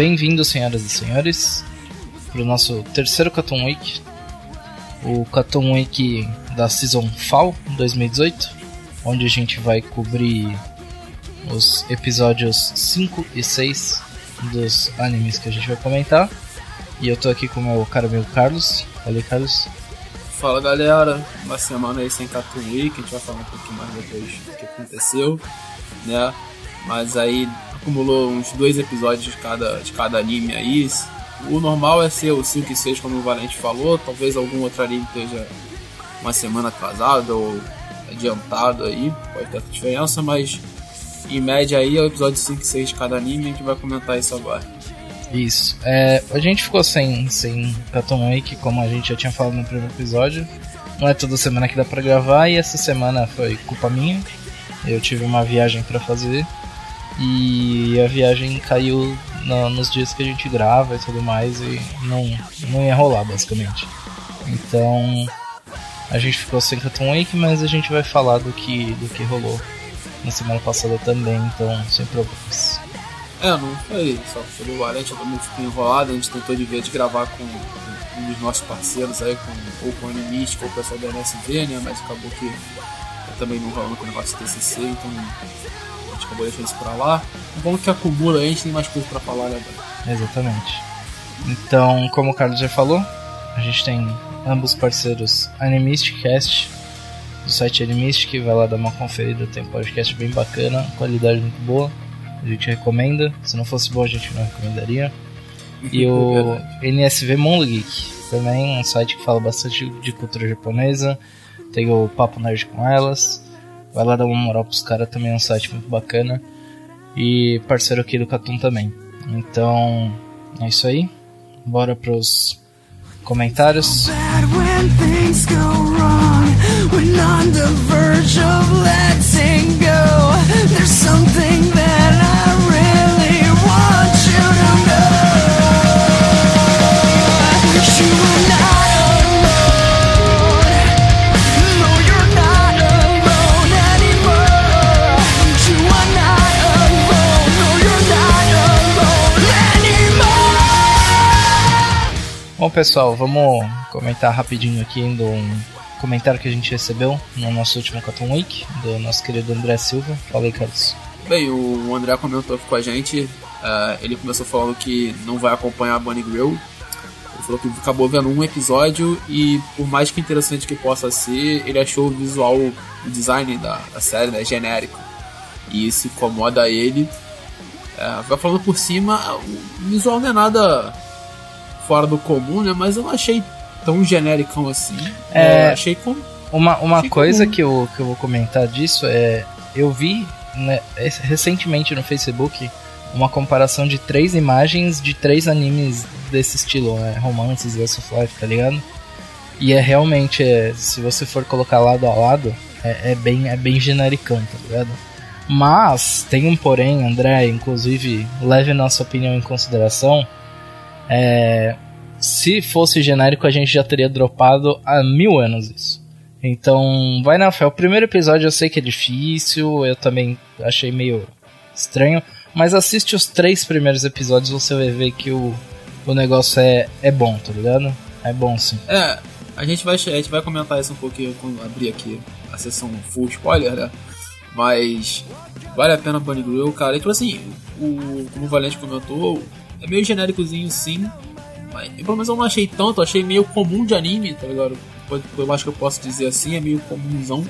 Bem-vindos, senhoras e senhores, para o nosso terceiro Cartoon Week, o Cartoon Week da Season Fall 2018, onde a gente vai cobrir os episódios 5 e 6 dos animes que a gente vai comentar. E eu tô aqui com o meu caro amigo Carlos. Falei, Carlos. Fala galera, uma semana aí sem Cartoon Week, a gente vai falar um pouquinho mais depois do que aconteceu, né? Mas aí acumulou uns dois episódios de cada, de cada anime aí. O normal é ser o 5 e 6, como o Valente falou. Talvez algum outro anime esteja uma semana atrasado ou adiantado aí, pode ter diferença, mas em média aí é o episódio 5 e 6 de cada anime, a gente vai comentar isso agora. Isso. É, a gente ficou sem, sem Cartoon Week, como a gente já tinha falado no primeiro episódio. Não é toda semana que dá pra gravar, e essa semana foi culpa minha. Eu tive uma viagem para fazer e a viagem caiu no, nos dias que a gente grava e tudo mais e não, não ia rolar basicamente. Então a gente ficou sem Cartoon Week, mas a gente vai falar do que, do que rolou na semana passada também, então sem problemas. É, não foi só pelo Valente, todo mundo ficou enrolado, a gente tentou de ver de gravar com um dos nossos parceiros aí, com, ou com o Animística ou o pessoal da NSV, né? Mas acabou que também não rolou com o negócio do TCC, então gente acabou deixando isso pra lá. Bom que acumula a gente tem mais coisa pra falar, né? Exatamente. Então, como o Carlos já falou, a gente tem ambos parceiros Animistic Cast, do site Animistic, vai lá dar uma conferida, tem um podcast bem bacana, qualidade muito boa, a gente recomenda, se não fosse bom a gente não recomendaria. E o NSV Mundo Geek, também um site que fala bastante de cultura japonesa, tem o Papo Nerd com elas, Vai lá dar uma moral pros caras, também é um site muito bacana. E parceiro aqui do Catum também. Então, é isso aí. Bora pros comentários. Pessoal, vamos comentar rapidinho aqui do um comentário que a gente recebeu no nosso último Cartoon Week, do nosso querido André Silva. Fala aí, Carlos. Bem, o André comentou aqui com a gente. Uh, ele começou falando que não vai acompanhar a Bunny Grill. Ele falou que acabou vendo um episódio e, por mais que interessante que possa ser, ele achou o visual, o design da, da série né, genérico. E isso incomoda ele. Uh, vai falando por cima, o visual não é nada fora do comum, né? Mas eu não achei tão genérico assim. É, eu achei com. Uma, uma achei coisa que eu, que eu vou comentar disso é. Eu vi né, recentemente no Facebook uma comparação de três imagens de três animes desse estilo, né? Romances, Last of Life, tá ligado? E é realmente, é, se você for colocar lado a lado, é, é, bem, é bem genericão, tá ligado? Mas, tem um porém, André, inclusive, leve nossa opinião em consideração é, se fosse genérico, a gente já teria dropado há mil anos isso. Então, vai na fé. O primeiro episódio eu sei que é difícil, eu também achei meio estranho. Mas assiste os três primeiros episódios, você vai ver que o, o negócio é, é bom, tá ligado? É bom sim. É, a gente, vai, a gente vai comentar isso um pouquinho quando abrir aqui a sessão full spoiler, né? Mas vale a pena Bunny Grill, cara. E tipo assim, o, como o Valente comentou, é meio genéricozinho sim. Mas pelo menos eu não achei tanto, achei meio comum de anime, tá ligado? Eu acho que eu posso dizer assim, é meio comunzão.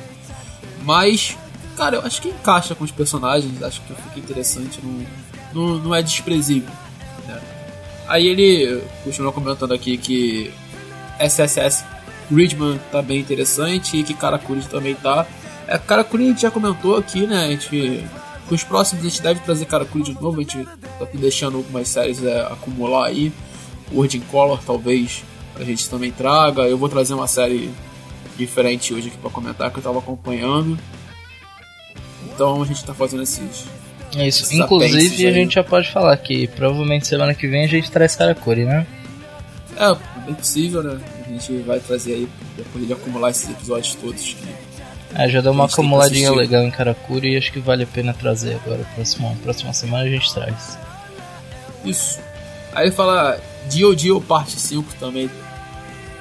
Mas, cara, eu acho que encaixa com os personagens, acho que fica interessante, não, não, não é desprezível. Né? Aí ele continuou comentando aqui que SSS Gridman tá bem interessante e que Karakuri também tá. É, Karakuri a gente já comentou aqui, né? A gente, com os próximos a gente deve trazer Karakuri de novo. A gente tá deixando algumas séries é, acumular aí. Word in Color talvez a gente também traga. Eu vou trazer uma série diferente hoje aqui para comentar que eu tava acompanhando. Então a gente tá fazendo esses. É isso. Esses Inclusive a gente já pode falar que provavelmente semana que vem a gente traz Karakuri, né? É, bem possível, né? A gente vai trazer aí depois de acumular esses episódios todos. Que é, já deu uma acumuladinha legal em Karakuri e acho que vale a pena trazer agora. Próxima, próxima semana a gente traz. Isso. Aí fala Dio Dio parte 5 também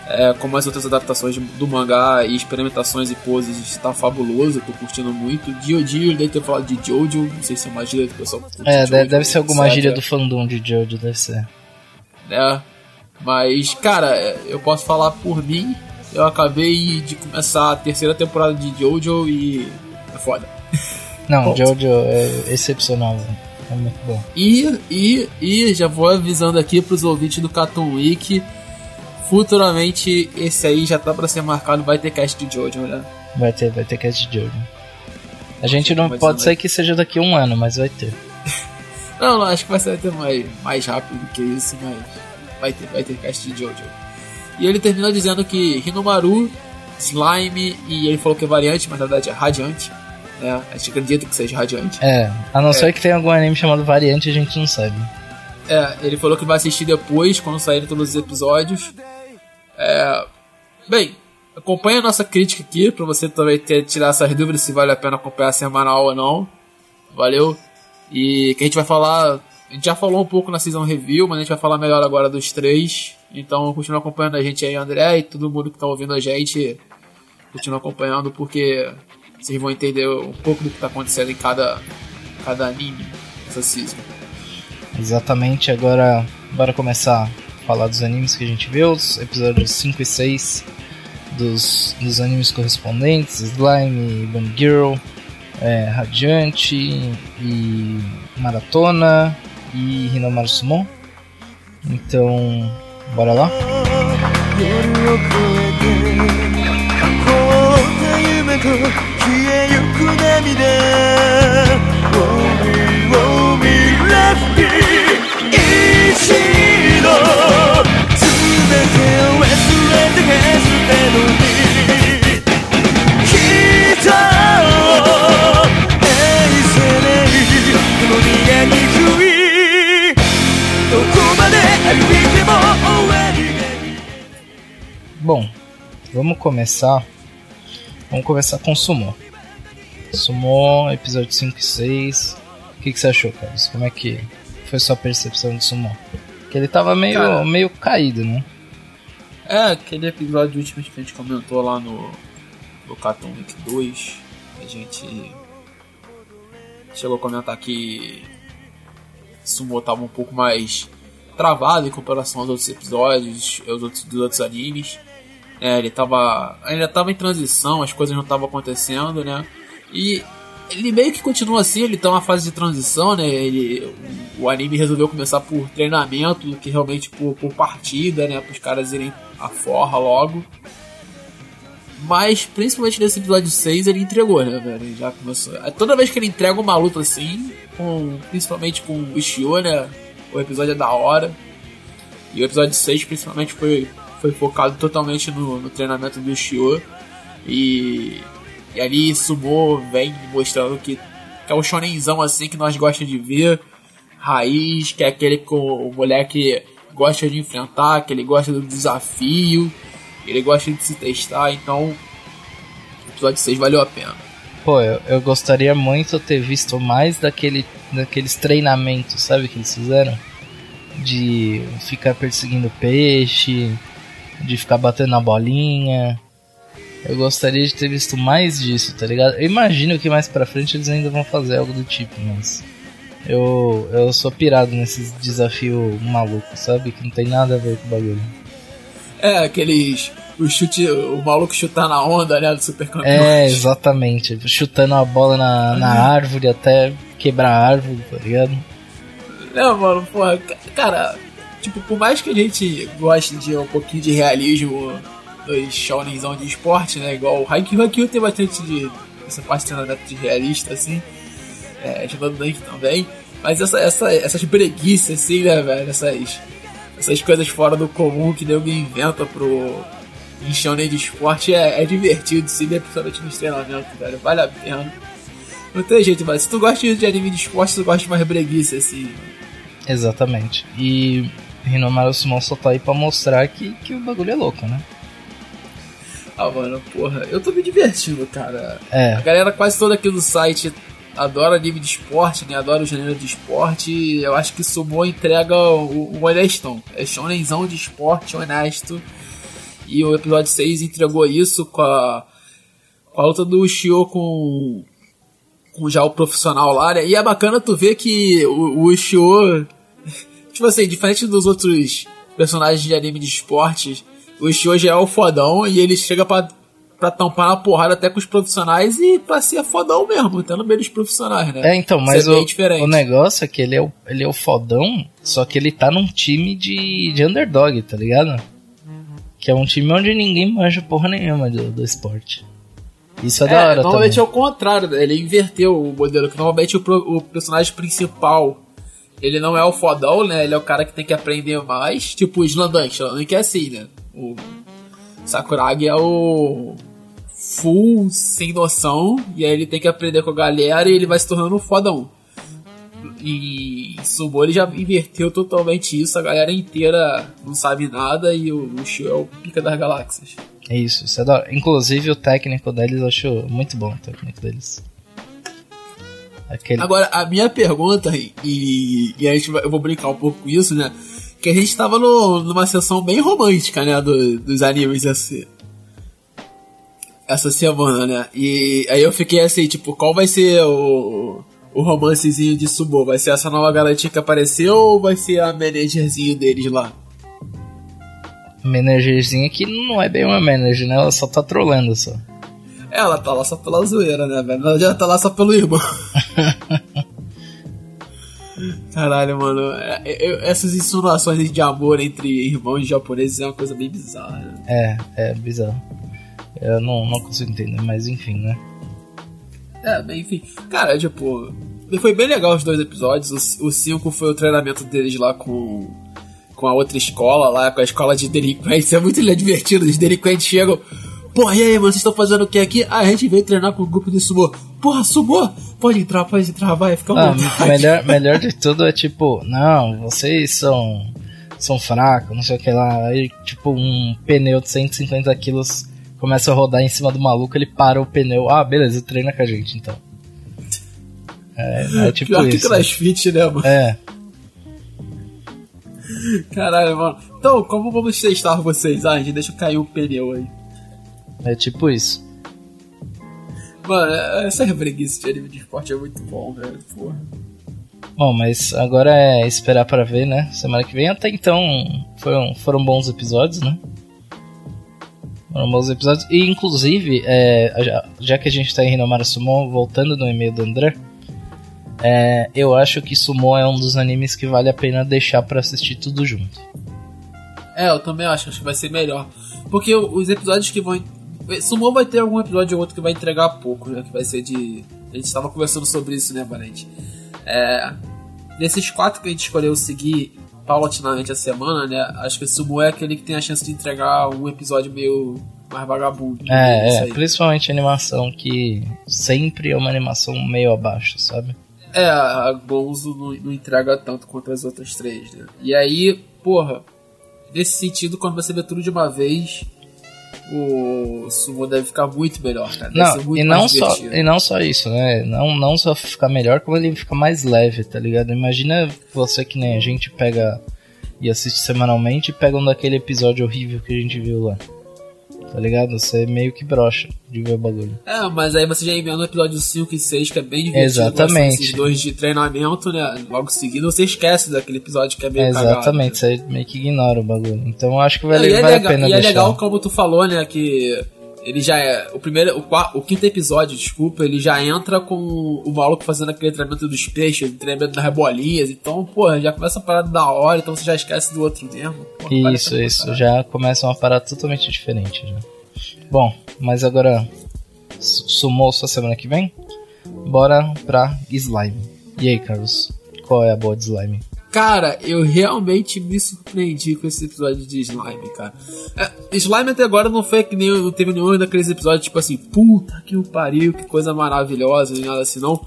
é, como as outras adaptações do mangá e experimentações e poses, está fabuloso, eu tô curtindo muito. Dio Dio, deve ter falado de Jojo, não sei se é uma gíria do pessoal É, Jojo, deve ser alguma etc. gíria do fandom de Jojo, deve ser. É, mas, cara, eu posso falar por mim, eu acabei de começar a terceira temporada de Jojo e é foda. Não, Jojo é excepcional, é muito bom. E, e, e já vou avisando aqui pros ouvintes do Cartoon Week futuramente esse aí já tá pra ser marcado, vai ter cast de Jojo, né? Vai ter, vai ter cast de Jojo. A gente não pode ser que seja daqui a um ano, mas vai ter. não, não, acho que vai ser até mais, mais rápido do que isso, mas vai ter, vai ter cast de Jojo. E ele termina dizendo que Hinomaru, Slime, e ele falou que é variante, mas na verdade é radiante. Né? A gente acredita que seja radiante. É, a não é. ser que tenha algum anime chamado variante, a gente não sabe. É, ele falou que vai assistir depois, quando saírem todos os episódios. É, bem, acompanhe a nossa crítica aqui para você também ter, tirar essas dúvidas se vale a pena acompanhar semanal ou não. Valeu? E que a gente vai falar. A gente já falou um pouco na season review, mas a gente vai falar melhor agora dos três. Então continua acompanhando a gente aí, André, e todo mundo que tá ouvindo a gente. Continua acompanhando porque vocês vão entender um pouco do que tá acontecendo em cada, cada anime dessa season. Exatamente, agora bora começar falar dos animes que a gente viu, os episódios 5 e 6 dos, dos animes correspondentes, Slime, Bunny Girl, é, Radiante e Maratona e Hinomaru Summon. Então, bora lá? Bom, vamos começar. Vamos começar com Sumo. Sumo, episódio 5 e 6. O que, que você achou, Carlos? Como é que foi sua percepção de Sumo? Que ele tava meio, Cara, meio caído, né? É, aquele episódio último que a gente comentou lá no, no Cartoon Week 2, a gente chegou a comentar que Sumo tava um pouco mais travado em comparação aos outros episódios, aos outros, dos outros animes. É, ele tava. ainda tava em transição, as coisas não estavam acontecendo, né? E ele meio que continua assim, ele tá uma fase de transição, né? Ele, o, anime resolveu começar por treinamento do que realmente por, por partida, né? Para os caras irem a forra logo. Mas, principalmente nesse episódio 6, ele entregou, né, velho? Ele já começou. Toda vez que ele entrega uma luta assim, com, principalmente com o Ishio, né? O episódio é da hora. E o episódio 6, principalmente, foi, foi focado totalmente no, no treinamento do Ishio. E e ali Sumo vem mostrando que, que é o shonenzão assim que nós gostamos de ver. Raiz, que é aquele com o moleque gosta de enfrentar, que ele gosta do desafio, ele gosta de se testar, então o episódio 6 valeu a pena. Pô, eu, eu gostaria muito de ter visto mais daquele, daqueles treinamentos, sabe, que eles fizeram? De ficar perseguindo peixe, de ficar batendo na bolinha. Eu gostaria de ter visto mais disso, tá ligado? Eu imagino que mais pra frente eles ainda vão fazer algo do tipo, mas. Eu, eu sou pirado nesses desafios malucos, sabe? Que não tem nada a ver com o bagulho. É, aqueles. O chute. O maluco chutar na onda, né? Do Super É, exatamente. Chutando a bola na, na árvore até quebrar a árvore, tá ligado? Não, mano, porra, cara, tipo, por mais que a gente goste de um pouquinho de realismo dos shounenzão de esporte, né? Igual o Haikyuu, Haikyuu tem bastante de essa parte de realista, assim. É, Shonen Dunk também. Mas essa, essa, essas breguices, assim, né, velho? Essas, essas coisas fora do comum que alguém inventa pro em shonen de esporte é, é divertido, sim, né? principalmente nos treinamentos, velho. Vale a pena. Não tem jeito, mas se tu gosta de anime de esporte, tu gosta de mais breguice, assim. Exatamente. E Rinomaru Summon só tá aí pra mostrar que, que o bagulho é louco, né? Ah, mano, porra, eu tô me divertindo, cara. É. A galera quase toda aqui do site adora anime de esporte, né? Adora o gênero de esporte. Eu acho que Sumo entrega o, o honestão. É shonenzão de esporte honesto. E o episódio 6 entregou isso com a, com a luta do Shio com, com já o profissional lá, né? E é bacana tu ver que o, o Shio, tipo assim, diferente dos outros personagens de anime de esporte, o Shio já é o fodão e ele chega pra, pra tampar na porrada até com os profissionais e pra ser fodão mesmo, até no meio dos profissionais, né? É, então, mas é o, o negócio é que ele é o, ele é o fodão, só que ele tá num time de, de underdog, tá ligado? Que é um time onde ninguém manja porra nenhuma do, do esporte. Isso é, é da hora Normalmente também. é o contrário, ele inverteu o modelo, que normalmente o, o, personagem principal, ele não é o fodão, né? Ele é o cara que tem que aprender mais, tipo o Slandank, Slandank é assim, né? O Sakuragi é o full, sem noção, e aí ele tem que aprender com a galera e ele vai se tornando um fodão. E Sumo ele já inverteu totalmente isso, a galera inteira não sabe nada e o, Shu é o pica das galáxias. É isso, isso é da hora. Inclusive o técnico deles eu acho muito bom o técnico deles. Aquele... Agora, a minha pergunta, e, e a gente vai, eu vou brincar um pouco com isso, né? Que a gente tava no, numa sessão bem romântica, né? Do, dos animes essa, essa semana, né? E aí eu fiquei assim, tipo, qual vai ser o, o romancezinho de Sumo? Vai ser essa nova garotinha que apareceu ou vai ser a managerzinho deles lá? Managerzinha que não é bem uma manager, né? Ela só tá trolando só. Ela tá lá só pela zoeira, né, velho? Ela já tá lá só pelo irmão. Caralho, mano. É, é, essas insinuações de amor entre irmãos japoneses é uma coisa bem bizarra. Né? É, é bizarro. Eu não, não consigo entender, mas enfim, né? É, bem, enfim. Cara, tipo, foi bem legal os dois episódios. O 5 foi o treinamento deles lá com, com a outra escola, lá com a escola de delinquentes. É muito divertido. Os delinquentes chegam. Porra, e aí, mano, vocês estão fazendo o que aqui? Ah, a gente veio treinar com o um grupo de sumô. Porra, sumô? Pode entrar, pode entrar, vai, fica ah, melhor, melhor de tudo é tipo, não, vocês são são fracos, não sei o que lá. Aí, tipo, um pneu de 150 quilos começa a rodar em cima do maluco, ele para o pneu. Ah, beleza, treina com a gente então. É, é tipo Pior isso. que crossfit, né, mano? É. Caralho, mano. Então, como vamos testar vocês? Ah, gente, deixa cair o pneu aí. É tipo isso. Mano, essa breguice de anime de esporte é muito bom, velho. Porra. Bom, mas agora é esperar para ver, né? Semana que vem. Até então foram, foram bons episódios, né? Foram bons episódios. E inclusive, é, já, já, que a gente tá em Rinomara Sumo, voltando no e-mail do André, é, eu acho que Sumo é um dos animes que vale a pena deixar para assistir tudo junto. É, eu também acho, acho que vai ser melhor. Porque os episódios que vão. Sumo vai ter algum episódio ou outro que vai entregar pouco, né? Que vai ser de. A gente estava conversando sobre isso, né, Valente? É, nesses quatro que a gente escolheu seguir, paulatinamente a semana, né? Acho que o Sumo é aquele que tem a chance de entregar um episódio meio mais vagabundo. É, é principalmente animação, que sempre é uma animação meio abaixo, sabe? É, a Gonzo não, não entrega tanto quanto as outras três, né? E aí, porra, nesse sentido, quando você vê tudo de uma vez, o sumo deve ficar muito melhor, cara. Deve não, e não só e não só isso, né? Não, não só ficar melhor, como ele fica mais leve, tá ligado? Imagina você que nem a gente pega e assiste semanalmente e pega um daquele episódio horrível que a gente viu lá tá ligado? Você meio que brocha de ver o bagulho. É, mas aí você já emenda no episódio 5 e 6, que é bem divertido. Exatamente. Esses dois de treinamento, né? Logo seguido, você esquece daquele episódio que é meio Exatamente, cagado, você meio que ignora o bagulho. Então eu acho que vale, é, vale legal, a pena e deixar. E é legal, como tu falou, né, que ele já é. O primeiro. O, quarto, o quinto episódio, desculpa, ele já entra com o maluco fazendo aquele treinamento dos peixes, treinamento das bolinhas. Então, porra, já começa a parada da hora, então você já esquece do outro mesmo. Porra, isso, isso. Já começa uma parada totalmente diferente. Já. Bom, mas agora. Sumou sua semana que vem? Bora pra Slime. E aí, Carlos? Qual é a boa de Slime? Cara, eu realmente me surpreendi com esse episódio de Slime, cara. É, Slime até agora não foi que nem não teve nenhum daqueles episódios tipo assim, puta que o pariu, que coisa maravilhosa, nem nada assim não.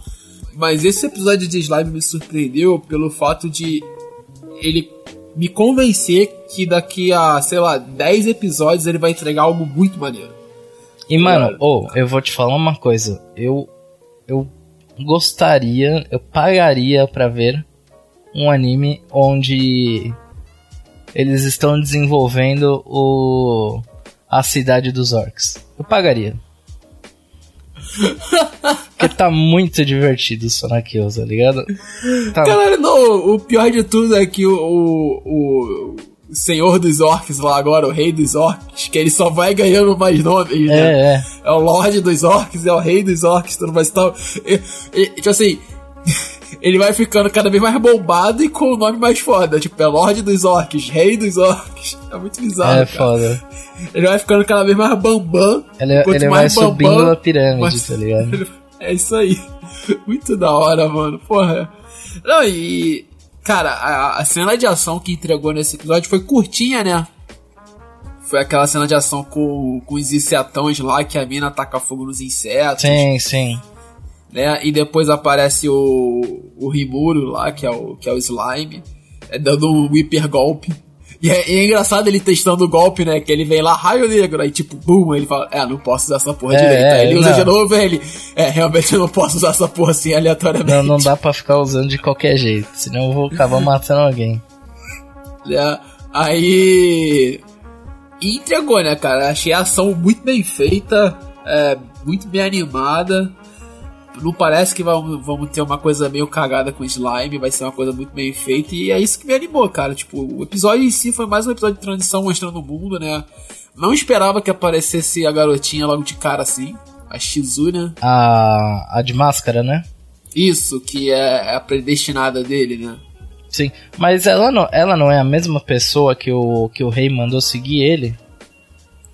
Mas esse episódio de Slime me surpreendeu pelo fato de ele me convencer que daqui a, sei lá, 10 episódios ele vai entregar algo muito maneiro. E mano, oh, eu vou te falar uma coisa, eu eu gostaria, eu pagaria para ver um anime onde eles estão desenvolvendo o a cidade dos orcs. Eu pagaria. Porque tá muito divertido o Sonakills, tá ligado? Tá... Galera, não, o pior de tudo é que o, o, o, senhor dos orcs lá agora, o rei dos orcs, que ele só vai ganhando mais nomes, né? É, é. É o lorde dos orcs, é o rei dos orcs, tudo mais tal. E, e, tipo assim ele vai ficando cada vez mais bombado e com o nome mais foda. Tipo, é Lorde dos Orcs, Rei dos Orcs. É muito bizarro. É cara. foda. Ele vai ficando cada vez mais bambam. Ele, é- ele vai bambam, subindo a pirâmide, mas, tá ligado? É isso aí. Muito da hora, mano. Porra. Não, e. Cara, a, a cena de ação que entregou nesse episódio foi curtinha, né? Foi aquela cena de ação com, com os insetões lá que a mina ataca fogo nos insetos. Sim, sim né? E depois aparece o, o Rimuro lá, que é o, que é o Slime, é, dando um hiper golpe. E é, e é, engraçado ele testando o golpe, né? Que ele vem lá, raio negro, aí tipo, bum, ele fala, é, não posso usar essa porra é, direita. É, aí ele usa não. de novo, ele, é, realmente eu não posso usar essa porra assim aleatoriamente. Não, não dá pra ficar usando de qualquer jeito, senão eu vou acabar matando alguém. É, aí. E entregou, né, cara? Achei a ação muito bem feita, é, muito bem animada não parece que vamos, vamos ter uma coisa meio cagada com slime, vai ser uma coisa muito bem feita, e é isso que me animou, cara. Tipo, o episódio em si foi mais um episódio de transição mostrando o mundo, né? Não esperava que aparecesse a garotinha logo de cara assim, a Shizu, né? A, a de máscara, né? Isso, que é a predestinada dele, né? Sim, mas ela não, ela não é a mesma pessoa que o, que o rei mandou seguir ele?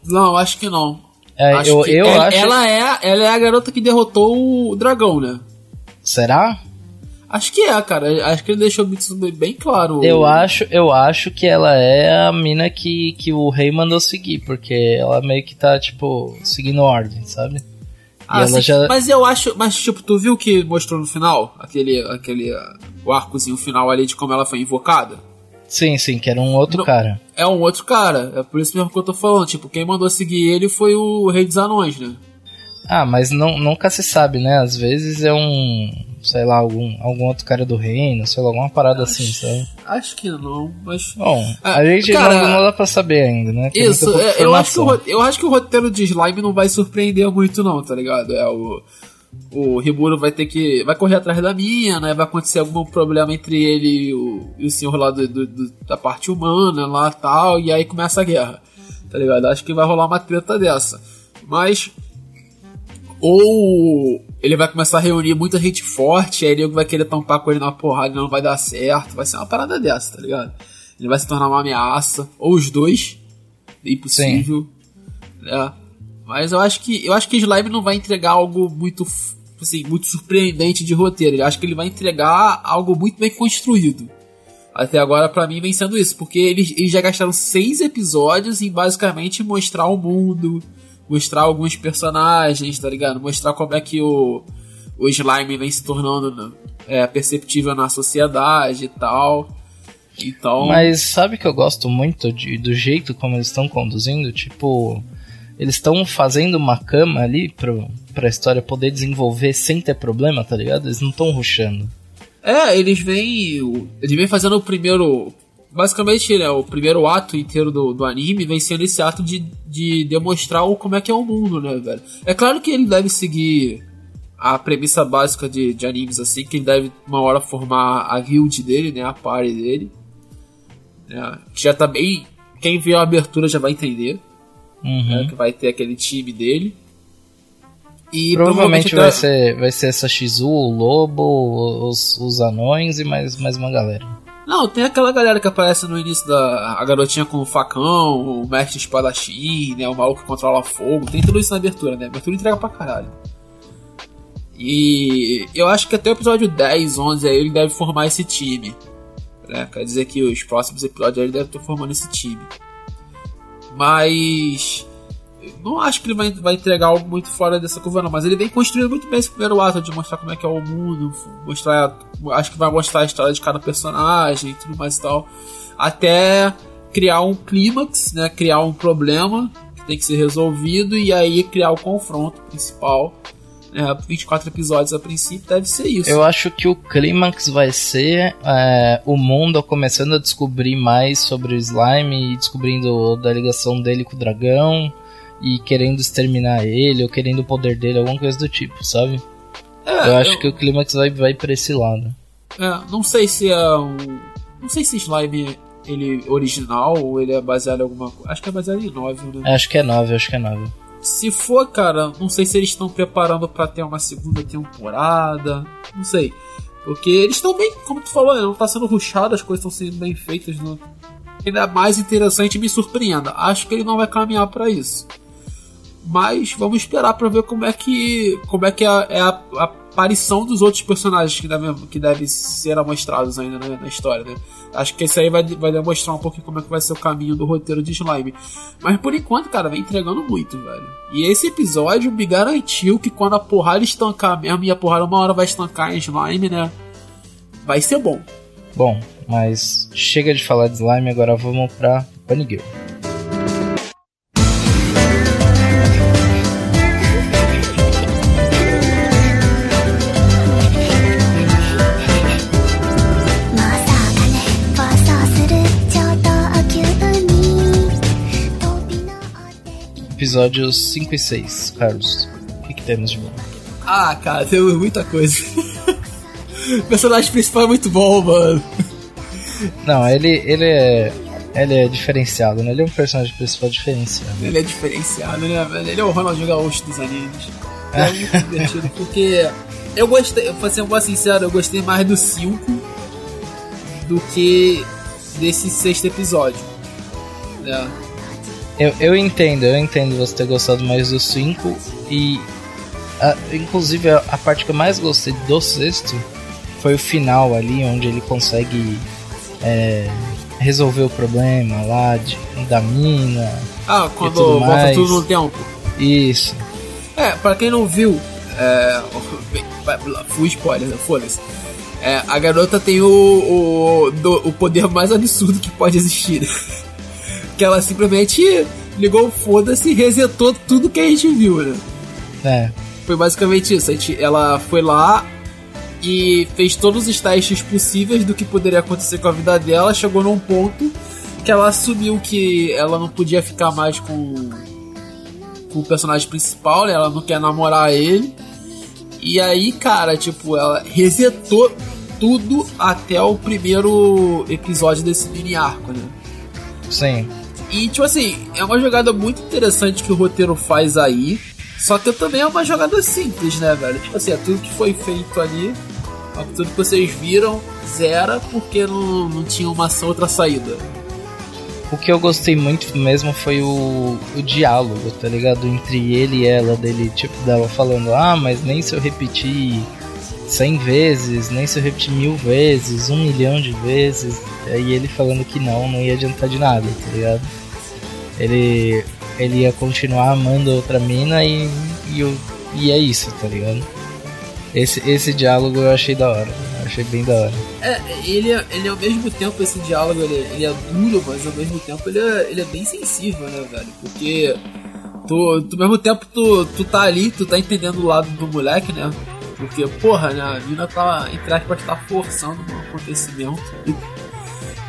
Não, acho que não. É, acho eu, eu ela, acho... ela, é, ela é a garota que derrotou o dragão, né? Será? Acho que é, cara. Acho que ele deixou isso bem claro. Eu acho, eu acho que ela é a mina que, que o rei mandou seguir, porque ela meio que tá, tipo, seguindo ordem, sabe? Ah, já... Mas eu acho. Mas, tipo, tu viu que mostrou no final? Aquele. aquele o arcozinho final ali de como ela foi invocada? Sim, sim, que era um outro Não, cara. É um outro cara. É por isso mesmo que eu tô falando. Tipo, quem mandou seguir ele foi o Rei dos Anões, né? Ah, mas não, nunca se sabe, né? Às vezes é um, sei lá, algum, algum outro cara do reino, sei lá, alguma parada acho, assim, sabe? Acho que não, mas. Bom, ah, a gente cara, não, não, dá pra saber ainda, né? Tem isso, é, eu, acho que o, eu acho que o roteiro de Slime não vai surpreender muito, não, tá ligado? É o o Riburo vai ter que. vai correr atrás da minha, né? Vai acontecer algum problema entre ele e o, e o senhor lá do, do, do, da parte humana lá tal, e aí começa a guerra. Tá ligado? Acho que vai rolar uma treta dessa. Mas. Ou ele vai começar a reunir muita gente forte, aí ele vai querer tampar com ele na porrada e não vai dar certo. Vai ser uma parada dessa, tá ligado? Ele vai se tornar uma ameaça. Ou os dois. É impossível. Sim. Né? Mas eu acho que eu acho que Slime não vai entregar algo muito assim, muito surpreendente de roteiro. Eu acho que ele vai entregar algo muito bem construído. Até agora, para mim, vem sendo isso, porque eles, eles já gastaram seis episódios em basicamente mostrar o mundo, mostrar alguns personagens, tá ligado? Mostrar como é que o, o slime vem se tornando é, perceptível na sociedade e tal. Então. Mas sabe que eu gosto muito de, do jeito como eles estão conduzindo? Tipo, eles estão fazendo uma cama ali pro, pra história poder desenvolver sem ter problema, tá ligado? Eles não estão ruxando. É, eles vêm. Eles vêm fazendo o primeiro. Basicamente, né, o primeiro ato inteiro do, do anime vem sendo esse ato de, de demonstrar o, como é que é o mundo, né, velho? É claro que ele deve seguir a premissa básica de, de animes, assim, que ele deve uma hora formar a guild dele, né, a party dele. Né, que já tá bem. Quem viu a abertura já vai entender Uhum. né, que vai ter aquele time dele. E Provavelmente vai até- ser, vai ser essa Shizu, o Lobo, os, os anões e mais, mais uma galera. Não, tem aquela galera que aparece no início da. A garotinha com o facão, o mestre espadachim, né? O maluco que controla fogo. Tem tudo isso na abertura, né? A abertura entrega pra caralho. E eu acho que até o episódio 10, 11 aí ele deve formar esse time. Né? Quer dizer que os próximos episódios ele deve estar formando esse time. Mas. Não acho que ele vai, vai entregar algo muito fora dessa curva, não. Mas ele vem construindo muito bem esse primeiro ato de mostrar como é que é o mundo. Mostrar. Acho que vai mostrar a história de cada personagem e tudo mais e tal. Até criar um clímax, né? Criar um problema que tem que ser resolvido. E aí criar o confronto principal. Né? 24 episódios a princípio deve ser isso. Eu acho que o clímax vai ser é, o mundo começando a descobrir mais sobre o slime e descobrindo da ligação dele com o dragão e querendo exterminar ele ou querendo o poder dele, alguma coisa do tipo, sabe? É, eu acho que o clímax vai, vai pra esse lado. É, não sei se é um. Não sei se Slime ele é original ou ele é baseado em alguma coisa. Acho que é baseado em novel, né? Acho que é 9, acho que é 9. Se for, cara, não sei se eles estão preparando pra ter uma segunda temporada. Não sei. Porque eles estão bem, como tu falou, né, não tá sendo rushado, as coisas estão sendo bem feitas. No... Ainda mais interessante me surpreenda. Acho que ele não vai caminhar pra isso. Mas vamos esperar pra ver como é que como é que é, é a- a aparição dos outros personagens que devem, que devem ser amostrados ainda na história, né? Acho que esse aí vai, vai demonstrar um pouquinho como é que vai ser o caminho do roteiro de Slime. Mas por enquanto, cara, vem entregando muito, velho. E esse episódio me garantiu que quando a porrada estancar mesmo, e a porrada uma hora vai estancar em Slime, né? Vai ser bom. Bom, mas chega de falar de slime, agora vamos pra Bunny Episódios 5 e 6, Carlos. O que, que temos de bom? Ah, cara, tem muita coisa. o personagem principal é muito bom, mano. Não, ele, ele é. Ele é diferenciado, né? Ele é um personagem principal diferenciado. Ele é diferenciado, né, velho? Ele é o Ronaldinho Gaúcho dos animes. É muito divertido, porque eu gostei, pra ser mais sincero, eu gostei mais do 5 do que desse sexto episódio. Né? Eu, eu entendo, eu entendo você ter gostado mais do 5 e. a- inclusive a, a parte que eu mais gostei do sexto foi o final ali, onde ele consegue é, resolver o problema lá de, da mina. Ah, quando tudo volta mais. tudo no tempo. Isso. É, pra quem não viu, é, fui spoiler, né? foda-se. É, a garota tem o, o, do- o poder mais absurdo que pode existir. que ela simplesmente ligou o foda-se e resetou tudo que a gente viu, né? É. Foi basicamente isso. A gente, ela foi lá e fez todos os testes possíveis do que poderia acontecer com a vida dela. Chegou num ponto que ela assumiu que ela não podia ficar mais com, com o personagem principal, né? Ela não quer namorar ele. E aí, cara, tipo, ela resetou tudo até o primeiro episódio desse mini arco, né? Sim. E, tipo assim, é uma jogada muito interessante que o roteiro faz aí. Só que também é uma jogada simples, né, velho? Tipo assim, é tudo que foi feito ali. ó, Tudo que vocês viram, zera, porque não, não tinha uma outra saída. O que eu gostei muito mesmo foi o, o diálogo, tá ligado? Entre ele e ela, dele, tipo, dela falando, ah, mas nem se eu repetir 100 vezes, nem se eu repetir mil vezes, um milhão de vezes. Aí ele falando que não, não ia adiantar de nada, tá ligado? Ele, ele ia continuar amando a outra mina e, e, e é isso, tá ligado? Esse, esse diálogo eu achei da hora, achei bem da hora. É, ele, é- ele ao mesmo tempo, esse diálogo, ele, ele é duro, mas ao mesmo tempo ele é, ele é bem sensível, né, velho? Porque tu, tu, ao mesmo tempo tu, tu tá ali, tu tá entendendo o lado do moleque, né? Porque, porra, né, a mina tá, entre aspas, tá forçando um acontecimento.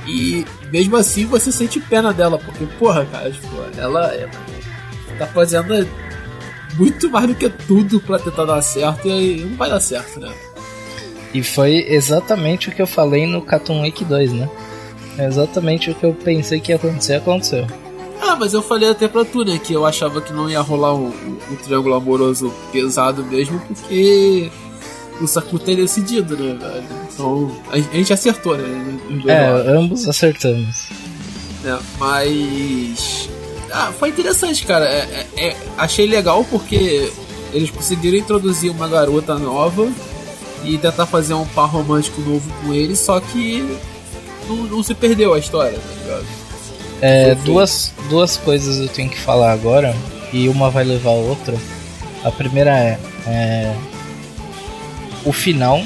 E mesmo assim você sente pena dela, porque, porra, cara, tipo, ela, ela tá fazendo muito mais do que tudo pra tentar dar certo e não vai dar certo, né? E foi exatamente o que eu falei no Cartoon Week 2, né? É exatamente o que eu pensei que ia acontecer, aconteceu. Ah, mas eu falei até pra tu, né, que eu achava que não ia rolar um, um, triângulo amoroso pesado mesmo, porque o Sakuta é decidido, né, velho? Então, a, a gente acertou, né? dois lados. É, ambos acertamos. É, mas. Ah, foi interessante, cara. É, é- é- achei legal porque eles conseguiram introduzir uma garota nova e tentar fazer um par romântico novo com ele, só que não, não se perdeu a história, tá ligado? É, duas, duas coisas eu tenho que falar agora e uma vai levar a outra. A primeira é, é, o final,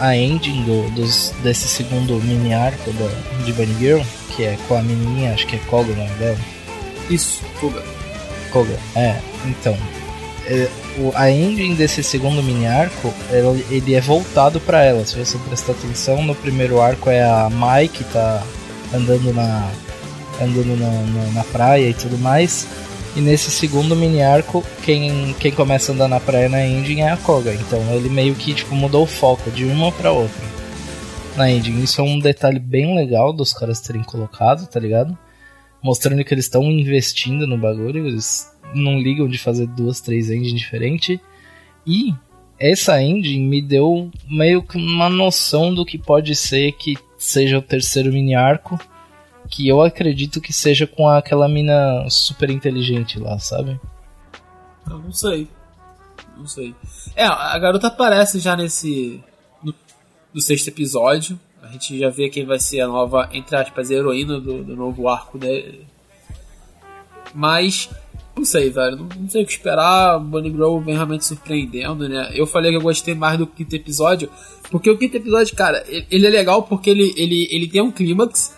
a ending do, dos, desse segundo mini arco da, de Bunny Girl, que é com a menininha, acho que é Koga o nome dela. Isso, fuga. Koga, é, então. é, o, a ending desse segundo mini arco, ele, ele é voltado pra ela. Se você prestar atenção, no primeiro arco é a Mai que tá andando na. Andando na, na, na praia e tudo mais. E nesse segundo mini arco, quem, quem começa a andar na praia na ending é a Koga. Então ele meio que tipo, mudou o foco de uma pra outra. Na ending. Isso é um detalhe bem legal dos caras terem colocado, tá ligado? mostrando que eles estão investindo no bagulho, eles não ligam de fazer duas, três engines diferentes. E essa engine me deu meio que uma noção do que pode ser que seja o terceiro mini arco, que eu acredito que seja com aquela mina super inteligente lá, sabe? Eu não sei. Não sei. É, a garota aparece já nesse. No, no sexto episódio. A gente já vê quem vai ser a nova, entre aspas, heroína do, do novo arco dele. Mas. Não sei, velho. Não, não sei o que esperar. Bunny Girl vem realmente surpreendendo, né? Eu falei que eu gostei mais do quinto episódio. Porque o quinto episódio, cara, ele, ele é legal porque ele, ele, ele tem um clímax.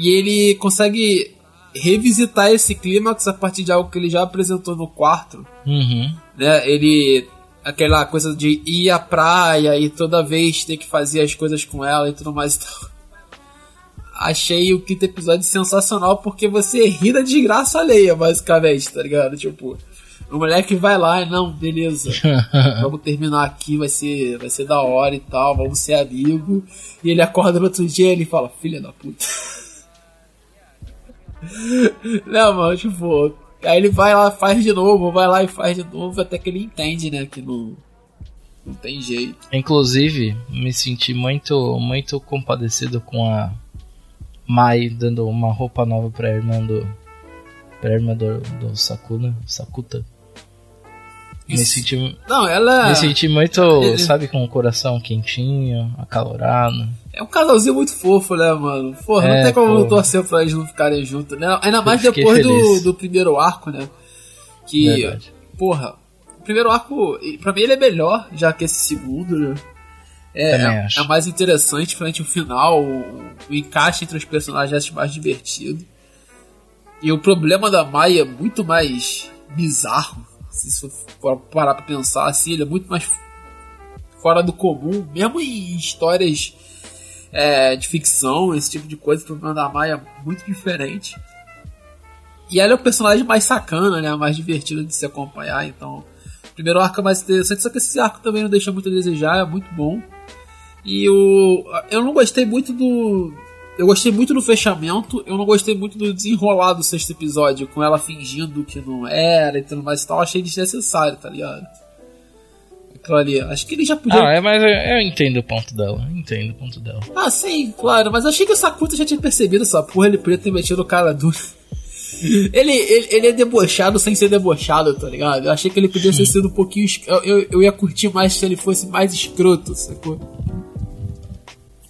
E ele consegue revisitar esse clímax a partir de algo que ele já apresentou no quarto Uhum. né? Ele aquela coisa de ir à praia e toda vez ter que fazer as coisas com ela e tudo mais e tal. Achei o quinto episódio sensacional porque você ri da desgraça alheia, basicamente, tá ligado? Tipo, o moleque vai lá e não, beleza. Vamos terminar aqui, vai ser, vai ser da hora e tal, vamos ser amigo. E ele acorda no outro dia e ele fala, filha da puta. Não, mano, tipo, aí ele vai lá, faz de novo, vai lá e faz de novo, até que ele entende, né, que não, não tem jeito. Inclusive, me senti muito, muito compadecido com a Mai dando uma roupa nova pra irmã do. pra irmã do, do Sakuna, Sakuta. Me Isso. senti, Não, ela me senti muito, Ele- sabe, com o coração quentinho, acalorado. É um casalzinho muito fofo, né, mano? Porra, É, não tem como não torcer pra eles não ficarem juntos, né? Ainda mais depois do, do primeiro arco, né? Que, Verdade. porra, o primeiro arco, pra mim ele é melhor, já que esse segundo, né? É, é, é mais interessante, frente o final, o, o encaixe entre os personagens acho mais divertido. E o problema da Maia é muito mais bizarro. Se for parar pra pensar assim, ele é muito mais fora do comum, mesmo em histórias é, de ficção, esse tipo de coisa, o problema da Maia é muito diferente. E ela é o personagem mais sacana, né? Mais divertido de se acompanhar, então. O primeiro arco é mais interessante, só que esse arco também não deixa muito a desejar, é muito bom. E o. Eu não gostei muito do. Eu gostei muito do fechamento, eu não gostei muito do desenrolar do sexto episódio, com ela fingindo que não era e tudo mais e tal. Achei desnecessário, tá ligado? Aquilo ali. Acho que ele já podia. Ah, é, mas eu, eu entendo o ponto dela, entendo o ponto dela. Ah, sim, claro, mas achei que o Sakuta já tinha percebido essa porra, ele podia ter metido o cara duro. Ele, ele, ele é debochado sem ser debochado, tá ligado? Eu achei que ele podia ter sido um pouquinho. Eu, eu, ia curtir mais se ele fosse mais escroto, sacou?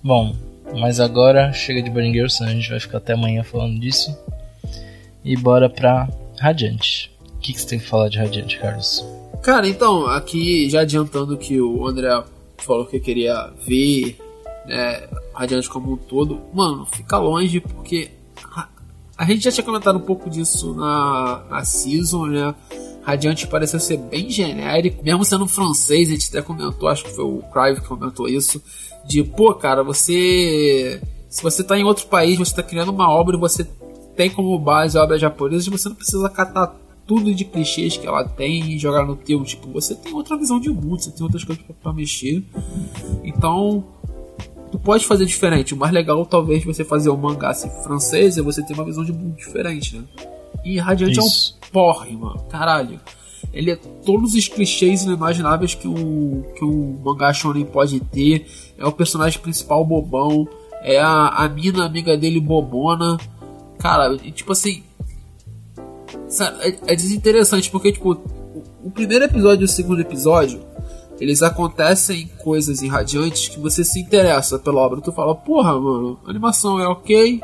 Bom, mas agora chega de Burning Girl, senão a gente vai ficar até amanhã falando disso. E bora pra Radiante. O que, que você tem que falar de Radiante, Carlos? Cara, então, aqui já adiantando que o André falou que queria ver né, Radiante como um todo, mano, fica longe porque a, a gente já tinha comentado um pouco disso na, na Season, né? Radiante pareceu ser bem genérico, mesmo sendo francês, a gente até comentou, acho que foi o Crive que comentou isso, de pô, cara, você. Se você tá em outro país, você tá criando uma obra e você tem como base a obra japonesa, você não precisa catar tudo de clichês que ela tem e jogar no teu. Tipo, você tem outra visão de mundo, você tem outras coisas pra, pra mexer. Então, tu pode fazer diferente. O mais legal, talvez, você fazer o mangá assim, francês e você ter uma visão de mundo diferente, né? E Radiante Isso. é um porre, mano. Caralho. Ele é todos os clichês inimagináveis que o, que o mangá shonen pode ter. É o personagem principal bobão. É a, a mina amiga dele bobona. Cara, e, tipo assim. Sabe, É, é desinteressante porque, tipo, o, o primeiro episódio e o segundo episódio eles acontecem coisas irradiantes que você se interessa pela obra. Tu fala, porra, mano, a animação é ok.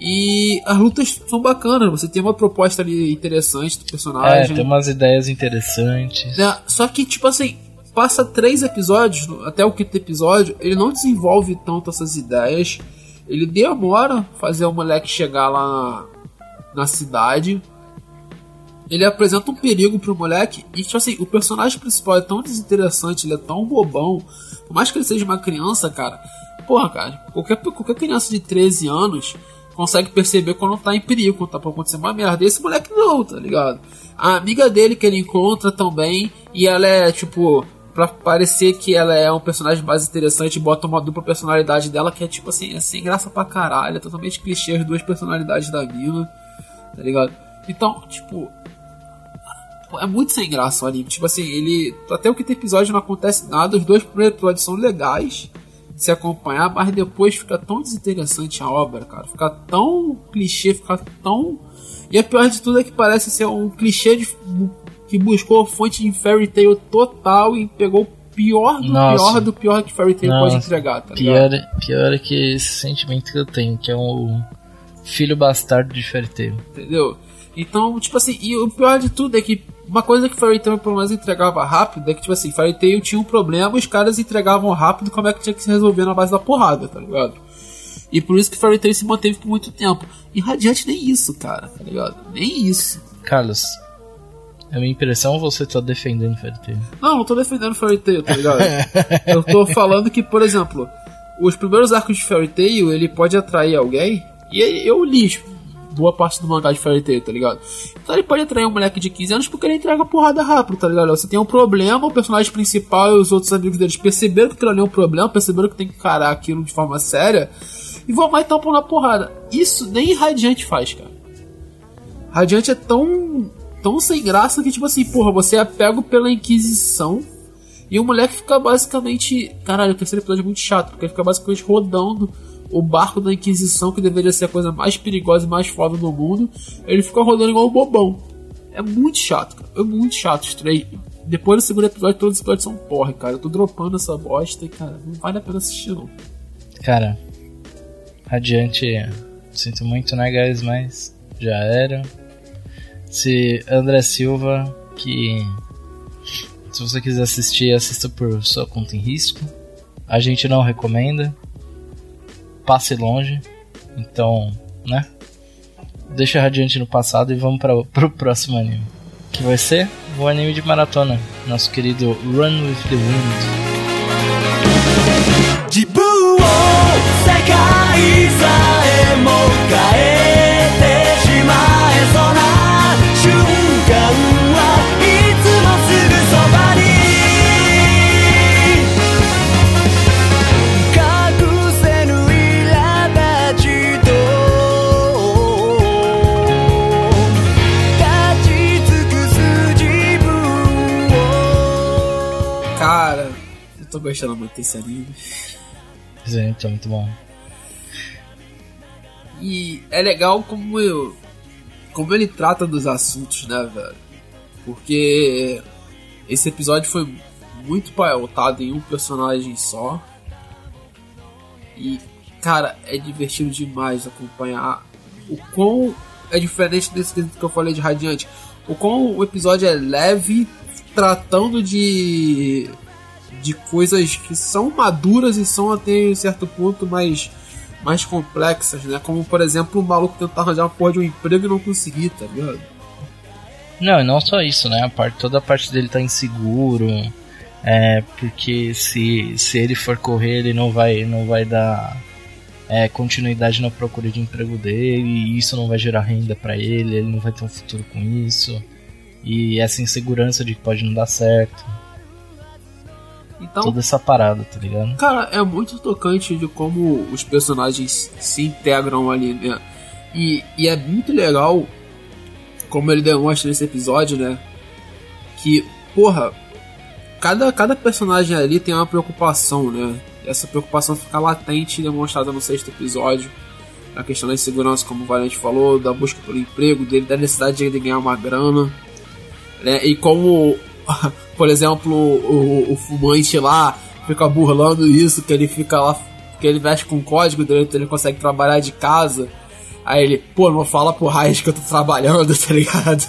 E as lutas são bacanas, você tem uma proposta ali interessante do É, personagem. tem umas ideias interessantes. né? Só que, tipo assim, passa três episódios, até o quinto episódio, ele não desenvolve tanto essas ideias. Ele demora fazer o moleque chegar lá na cidade. Ele apresenta um perigo pro moleque. E, tipo assim, o personagem principal é tão desinteressante, ele é tão bobão. Por mais que ele seja uma criança, cara. Porra, cara, qualquer, qualquer criança de 13 anos consegue perceber quando tá em perigo, quando tá pra acontecer uma merda. Esse moleque não, tá ligado? A amiga dele que ele encontra também, e ela é, tipo, pra parecer que ela é um personagem mais interessante, bota uma dupla personalidade dela que é, tipo assim, é sem graça pra caralho, é totalmente clichê as duas personalidades da mina, tá ligado? Então, tipo, É muito sem graça o anime. Tipo assim, ele. Até o quinto episódio não acontece nada. Os dois primeiros episódios são legais de se acompanhar, mas depois fica tão desinteressante a obra, cara. Fica tão clichê, fica tão. E a pior de tudo é que parece ser um clichê de- que buscou a fonte de Fairy Tail total e pegou o pior do Nossa. pior do pior que Fairy Tail pode entregar, tá ligado? Pior, pior é que esse sentimento que eu tenho, que é um filho bastardo de Fairy Tail. Entendeu? Então, tipo assim, e o pior de tudo é que uma coisa que Fairy Tail pelo menos entregava rápido é que, tipo assim, Fairy Tail tinha um problema, os caras entregavam rápido como é que tinha que se resolver na base da porrada, tá ligado? E por isso que Fairy Tail se manteve por muito tempo. E Radiante nem isso, cara, tá ligado? Nem isso. Carlos, a minha impressão é você tá defendendo Fairy Tail. Não, não tô defendendo Fairy Tail, tá ligado? Eu tô falando que, por exemplo, os primeiros arcos de Fairy Tail, ele pode atrair alguém, e eu li boa parte do mangá de Fairy tá ligado? Então ele pode atrair um moleque de 15 anos porque ele entrega porrada rápido, tá ligado? Você tem um problema, o personagem principal e os outros amigos deles perceberam que aquilo ali é um problema, perceberam que tem que encarar aquilo de forma séria, e vão lá e na porrada. Isso nem Radiante faz, cara. Radiante é tão, tão sem graça que, tipo assim, porra, você é pego pela Inquisição e o moleque fica basicamente. Caralho, o terceiro episódio é muito chato, porque ele fica basicamente rodando o barco da Inquisição, que deveria ser a coisa mais perigosa e mais foda do mundo. Ele fica rodando igual um bobão. É muito chato, cara. É muito chato. os. Depois do segundo episódio, todos os episódios são porra, cara. Eu tô dropando essa bosta e, cara, não vale a pena assistir, não. Cara, Radiante, sinto muito, né, guys? Mas já era. Se André Silva, que se você quiser assistir, assista por sua conta em risco. A gente não recomenda Passe longe. Então, né? Deixa Radiante no passado e vamos para pro próximo anime. Que vai ser o anime de maratona. Nosso querido Run with the Wind. 自分を世界さえも Anime. Gente, é muito bom. E é legal como eu, como ele trata dos assuntos, né, velho? Porque esse episódio foi muito pautado em um personagem só. E, cara, é divertido demais acompanhar o quão é diferente desse que eu falei de Radiante. O quão o episódio é leve, tratando de de coisas que são maduras e são até um certo ponto mais mais complexas, né? Como por exemplo o maluco tentar arranjar uma porra de um emprego e não conseguir, tá ligado? Não, e não só isso, né? A parte, toda a parte dele tá inseguro. É, porque se, se ele for correr, ele não vai, não vai dar é, continuidade na procura de emprego dele, e isso não vai gerar renda pra ele, ele não vai ter um futuro com isso. E essa insegurança de que pode não dar certo. Então, toda essa parada, tá ligado? Cara, é muito tocante de como os personagens se integram ali, né? E, e é muito legal como ele demonstra nesse episódio, né? Que, porra, cada, cada personagem ali tem uma preocupação, né? Essa preocupação fica latente e demonstrada no sexto episódio. A questão da insegurança, como o Valente falou, da busca pelo emprego, dele, da necessidade de ele ganhar uma grana. Né? E como, por exemplo, o, o fumante lá fica burlando isso, que ele fica lá, que ele veste com código dele, então ele consegue trabalhar de casa. Aí ele, pô, não fala pro Raiz que eu tô trabalhando, tá ligado?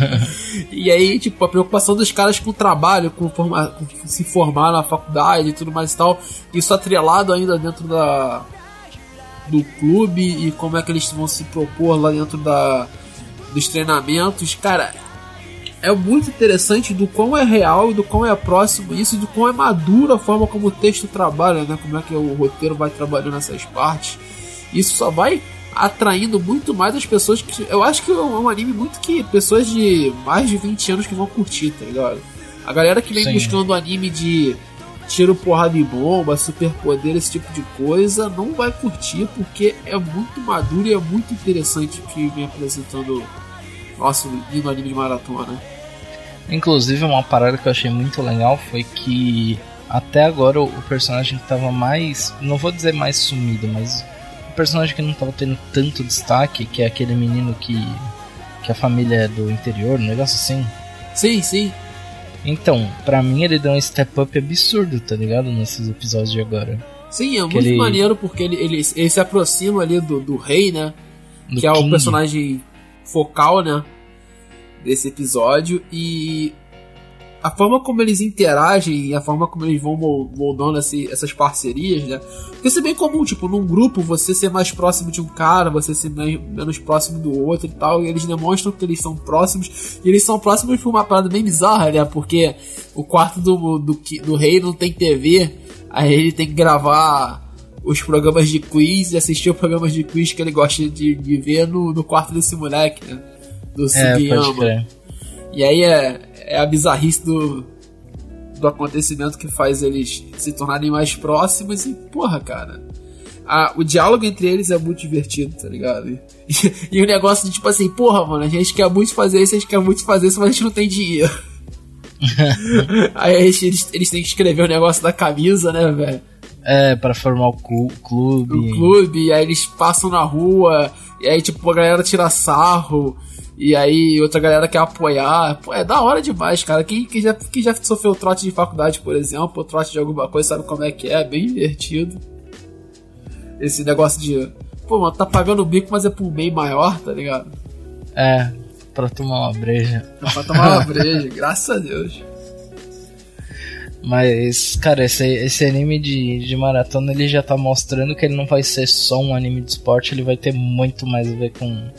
e aí, tipo, a preocupação dos caras com o trabalho, com, forma, com se formar na faculdade e tudo mais e tal, isso atrelado ainda dentro da do clube e como é que eles vão se propor lá dentro da dos treinamentos, cara, é muito interessante do quão é real e do quão é próximo isso e do quão é madura a forma como o texto trabalha, né? Como é que o roteiro vai trabalhando essas partes. Isso só vai atraindo muito mais as pessoas que. Eu acho que é um anime muito que pessoas de mais de 20 anos que vão curtir, tá ligado? A galera que vem Sim. buscando anime de tiro, porrada e bomba, superpoder, esse tipo de coisa, não vai curtir porque é muito maduro e é muito interessante o que vem apresentando nosso lindo anime de maratona. Inclusive, uma parada que eu achei muito legal foi que até agora o, personagem que tava mais. Não vou dizer mais sumido, mas o personagem que não tava tendo tanto destaque, que é aquele menino que. que a família é do interior, um negócio assim. Sim, sim. Então, pra mim ele deu um step up absurdo, tá ligado? Nesses episódios de agora. Sim, é muito ele- maneiro porque ele, ele, ele se aproxima ali do, do rei, né? Do que é o King. personagem focal, né? Desse episódio. E a forma como eles interagem e a forma como eles vão mol- moldando esse- essas parcerias, né? Porque isso é bem comum, tipo, num grupo você ser mais próximo de um cara, você ser mais- menos próximo do outro e tal, e eles demonstram que eles são próximos, e eles são próximos por uma parada bem bizarra, né? Porque o quarto do, do, do rei não tem TV, aí ele tem que gravar os programas de quiz e assistir os programas de quiz que ele gosta de, de ver no, no quarto desse moleque, né? Do É, Sugiyama. crer. E aí é, é a bizarrice do, do acontecimento que faz eles se tornarem mais próximos e, porra, cara. a- o diálogo entre eles é muito divertido, tá ligado? E, e o negócio de tipo assim, porra, mano, a gente quer muito fazer isso, a gente quer muito fazer isso, mas a gente não tem dinheiro. aí gente- eles, eles têm que escrever o negócio da camisa, né, velho? É, pra formar o clu- clube. no clube, e aí eles passam na rua, e aí, tipo, a galera tira sarro, e aí outra galera quer apoiar. Pô, é da hora demais, cara. Quem, quem, já, quem já sofreu trote de faculdade, por exemplo, ou trote de alguma coisa, sabe como é que é? É bem divertido. Esse negócio de. Pô, mano, tá pagando o bico, mas é por bem maior, tá ligado? É, pra tomar uma breja. Dá pra tomar uma breja, graças a Deus. Mas, cara, esse, esse anime de, de maratona ele já tá mostrando que ele não vai ser só um anime de esporte, ele vai ter muito mais a ver com,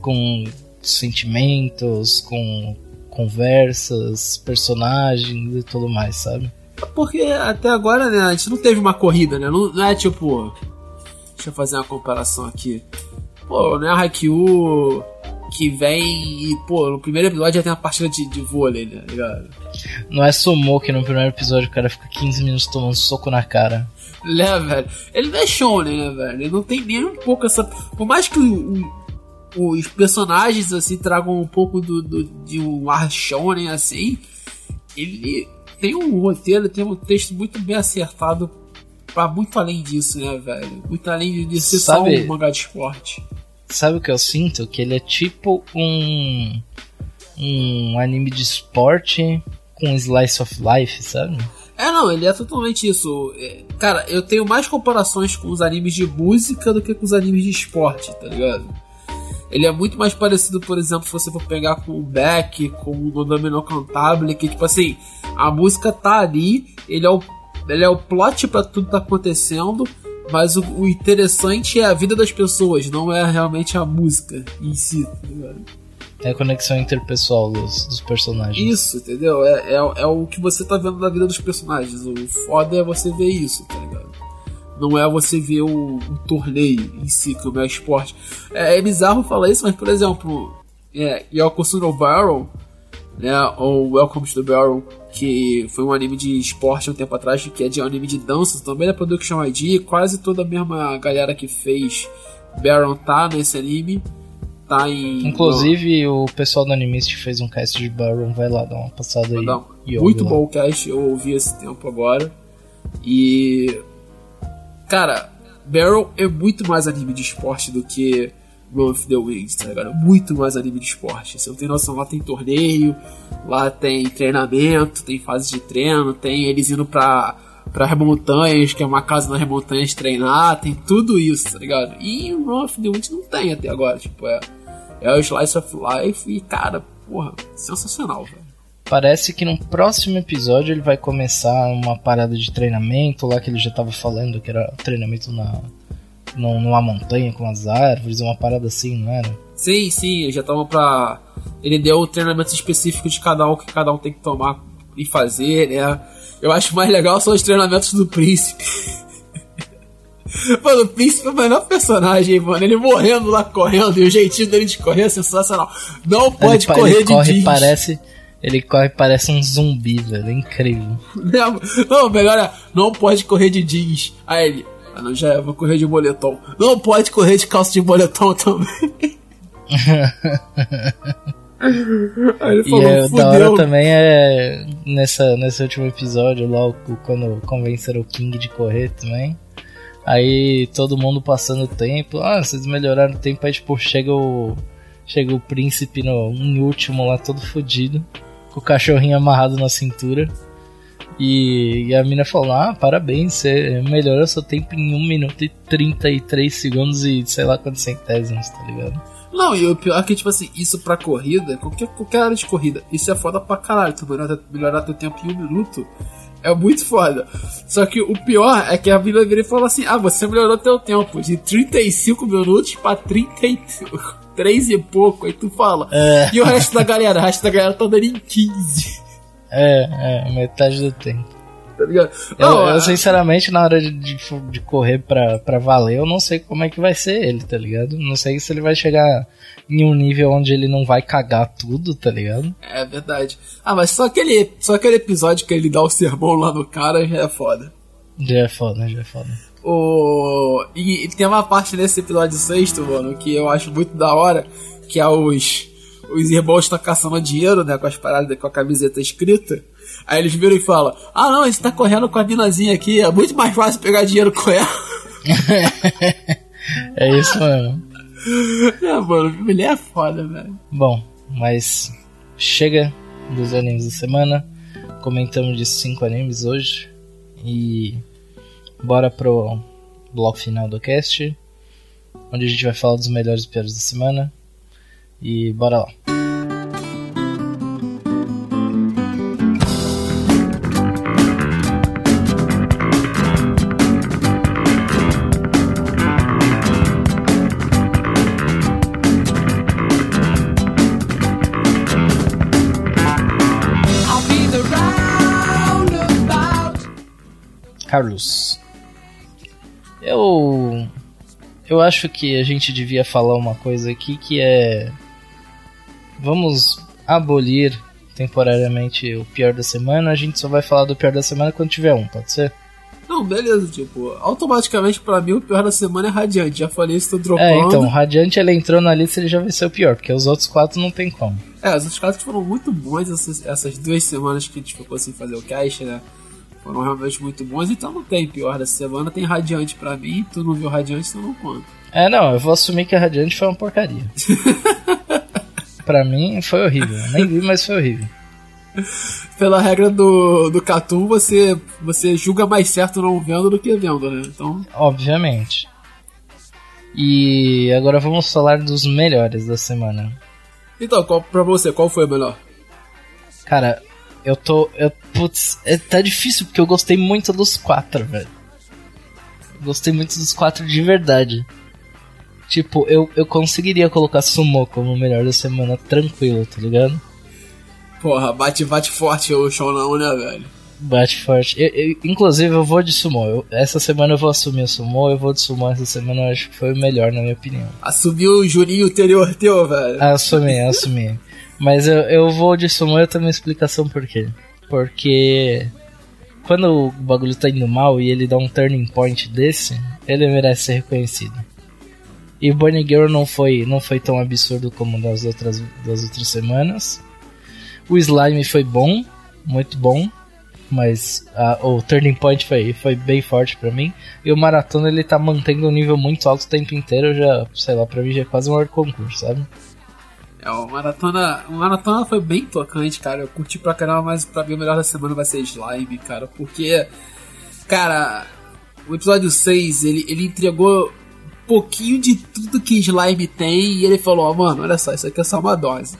com sentimentos, com conversas, personagens e tudo mais, sabe? Porque até agora, né, a gente não teve uma corrida, né? Não, não é tipo. Deixa eu fazer uma comparação aqui. Pô, é a Haikyuu que vem e, pô, no primeiro episódio já tem uma partida de, de vôlei, né? Ligado? Não é sumô que no primeiro episódio o cara fica 15 minutos tomando soco na cara. Né, velho? Ele não é shonen, né, velho? Ele não tem nem um pouco essa. Por mais que os personagens, assim, tragam um pouco do, do- de um ar shonen, assim, ele tem um roteiro, tem um texto muito bem acertado pra muito além disso, né, velho? Muito além de, ser só Sabe- um mangá de esporte. Sabe o que eu sinto? Que ele é tipo um. um anime de esporte com slice of life, sabe? É, não, ele é totalmente isso. É, cara, eu tenho mais comparações com os animes de música do que com os animes de esporte, tá ligado? Ele é muito mais parecido, por exemplo, se você for pegar com o Beck, com o Nodame no Cantabile, que tipo assim, a música tá ali, ele é o, ele é o plot pra tudo que tá acontecendo, mas o, o interessante é a vida das pessoas, não é realmente a música em si, tá ligado? É a conexão interpessoal dos, dos personagens. Isso, entendeu? É, é, é o que você tá vendo da vida dos personagens. O foda é você ver isso, tá ligado? Não é você ver o, o torneio em si, como é o esporte. É, é bizarro falar isso, mas por exemplo, é, Yoko no Barrel, né? Ou Welcome to the Barrel, que foi um anime de esporte há um tempo atrás, que é de um anime de dança, também da Production ID, quase toda a mesma galera que fez Barrel tá nesse anime. Tá em. Inclusive, o pessoal do Animist fez um cast de Baron, vai lá dar uma passada aí. E muito lá. bom o cast, eu ouvi esse tempo agora. E. Cara, Barrel é muito mais anime de esporte do que Run of the Wings, tá ligado? Muito mais anime de esporte. Você não tem noção, lá tem torneio, lá tem treinamento, tem fase de treino, tem eles indo pra, pra montanhas, que é uma casa nas montanhas treinar, tem tudo isso, tá ligado? E Run of the Wings não tem até agora, tipo, é, é o Slice of Life e, cara, porra, sensacional, velho. Parece que no próximo episódio ele vai começar uma parada de treinamento lá que ele já tava falando, que era treinamento na, num- numa montanha com as árvores, uma parada assim, não era? Sim, sim, já estavam pra. Ele deu o treinamento específico de cada um que cada um tem que tomar e fazer, né? Eu acho mais legal são os treinamentos do príncipe. Mano, o príncipe é o melhor personagem, mano. Ele morrendo lá correndo e o jeitinho dele de correr é sensacional. Não pode ele, correr ele de corre, jeans. parece Ele corre parece um zumbi, velho, é incrível. Não, não, melhor é, não pode correr de jeans. Aí ele, ah não, já vou correr de moletom. Não pode correr de calça de moletom também. Aí ele E falou, é, da hora também é nessa, nesse último episódio lá, o- quando convenceram o King de correr também. Aí todo mundo passando o tempo, ah, vocês melhoraram o tempo, aí tipo, chega o. Chega o príncipe no, em último lá, todo fudido, com o cachorrinho amarrado na cintura. E, e a mina falou, ah, parabéns, você melhorou seu tempo em 1 minuto e 33 segundos e sei lá quantos centésimos, tá ligado? Não, e o pior é que, tipo assim, isso pra corrida, qualquer, qualquer área de corrida, isso é foda pra caralho. Tu melhorar, melhorar teu tempo em um minuto é muito foda. Só que o pior é que a mina vira e fala assim: ah, você melhorou teu tempo de 35 minutos pra 33 e pouco. Aí tu fala. É. E o resto da galera? O resto da galera tá dando em 15. É, é, metade do tempo. Tá ligado? Eu, Não, eu, a- sinceramente, na hora de, de, de correr pra, pra valer, eu não sei como é que vai ser ele, tá ligado? Não sei se ele vai chegar em um nível onde ele não vai cagar tudo, tá ligado? É verdade. Ah, mas só aquele, só aquele episódio que ele dá o sermão lá no cara já é foda. Já é foda, já é foda. O... E, e tem uma parte nesse episódio sexto, mano, que eu acho muito da hora, que é os. Os irmãos estão caçando dinheiro, né? Com as paradas, com a camiseta escrita. Aí eles viram e falam: Ah, não, você tá correndo com a minazinha aqui, é muito mais fácil pegar dinheiro com ela. É isso mesmo. é, mano, ele é foda, velho. Bom, mas chega dos animes da semana. Comentamos de cinco animes hoje. E bora pro bloco final do cast. Onde a gente vai falar dos melhores e piores da semana. E bora lá. Carlos. Eu. Eu acho que a gente devia falar uma coisa aqui que é. Vamos abolir temporariamente o pior da semana. A gente só vai falar do pior da semana quando tiver um, pode ser? Não, beleza, tipo, automaticamente pra mim o pior da semana é Radiante. Já falei isso, tô dropando. É, então, o Radiante ele entrou na lista ele já vai ser o pior, porque os outros quatro não tem como. É, os outros casos foram muito bons essas, essas duas semanas que a gente ficou sem fazer o cast, né? Foram realmente muito bons, então não tem pior dessa semana, tem Radiante pra mim, tu não viu Radiante, então não conta. É, não, eu vou assumir que a Radiante foi uma porcaria. pra mim foi horrível. Nem vi, mas foi horrível. Pela regra do, do Catum, você, você julga mais certo não vendo do que vendo, né? Então, Obviamente. E agora vamos falar dos melhores da semana. então qual, pra você, qual foi o melhor? Cara, eu tô. Eu, putz, é, tá difícil porque eu gostei muito dos quatro, velho. Gostei muito dos quatro de verdade. Tipo, eu, eu conseguiria colocar Sumo como o melhor da semana tranquilo, tá ligado? Porra, bate, bate forte o Shonão, né, velho? Bate forte. Eu- eu- inclusive, eu vou de Sumo. Eu- essa semana eu vou assumir o Sumo. Eu vou de Sumo essa semana. Eu acho que foi o melhor, na minha opinião. Assumiu o Juninho anterior teu, velho. Assumi, assumi. Mas eu, eu vou de Sumo eu tenho uma explicação por quê. Porque quando o bagulho tá indo mal e ele dá um turning point desse, ele merece ser reconhecido. E o Bunny Girl não foi, não foi tão absurdo como das outras, das outras semanas. O Slime foi bom, muito bom, mas a- o turning point foi, foi bem forte pra mim. E o Maratona ele tá mantendo um nível muito alto o tempo inteiro, já, sei lá, pra mim já é quase um hora concurso, sabe? É, o maratona, o maratona foi bem tocante, cara. Eu curti pra caramba, mas pra mim o melhor da semana vai ser Slime, cara. Porque, cara, o episódio 6 ele, ele entregou um pouquinho de tudo que Slime tem e ele falou: Ó, mano, olha só, isso aqui é só uma dose.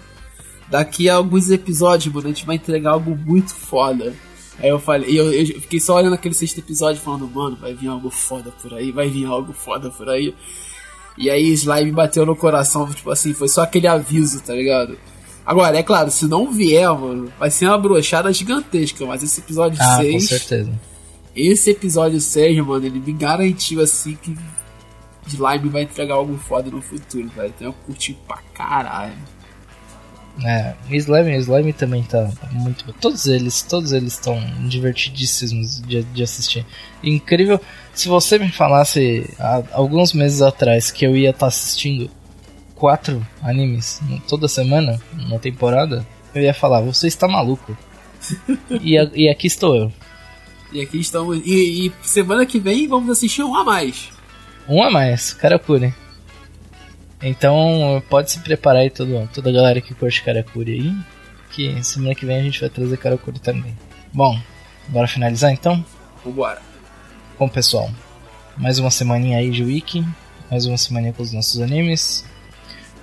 Daqui a alguns episódios, mano, a gente vai entregar algo muito foda. Aí eu falei, eu, eu fiquei só olhando aquele sexto episódio falando, mano, vai vir algo foda por aí, vai vir algo foda por aí. E aí Slime bateu no coração, tipo assim, foi só aquele aviso, tá ligado? Agora, é claro, se não vier, mano, vai ser uma brochada gigantesca, mas esse episódio Ah, com 6. certeza. Esse episódio 6, mano, ele me garantiu assim que Slime vai entregar algo foda no futuro, velho. Então eu curti pra caralho. É, o Slime, o Slime também tá muito bom. Todos eles, todos eles estão divertidíssimos de, de assistir. Incrível. Se você me falasse há alguns meses atrás que eu ia estar assistindo quatro animes toda semana, na temporada, eu ia falar, você está maluco. e, a- e aqui estou eu. E aqui estamos. E, e semana que vem vamos assistir um a mais. Um a mais, Karakuri. Então pode se preparar aí todo, toda a galera que curte Karakuri aí. Que semana que vem a gente vai trazer Karakuri também. Bom, bora finalizar então? Vambora. Bom pessoal, mais uma semaninha aí de Wiki, mais uma semaninha com os nossos animes.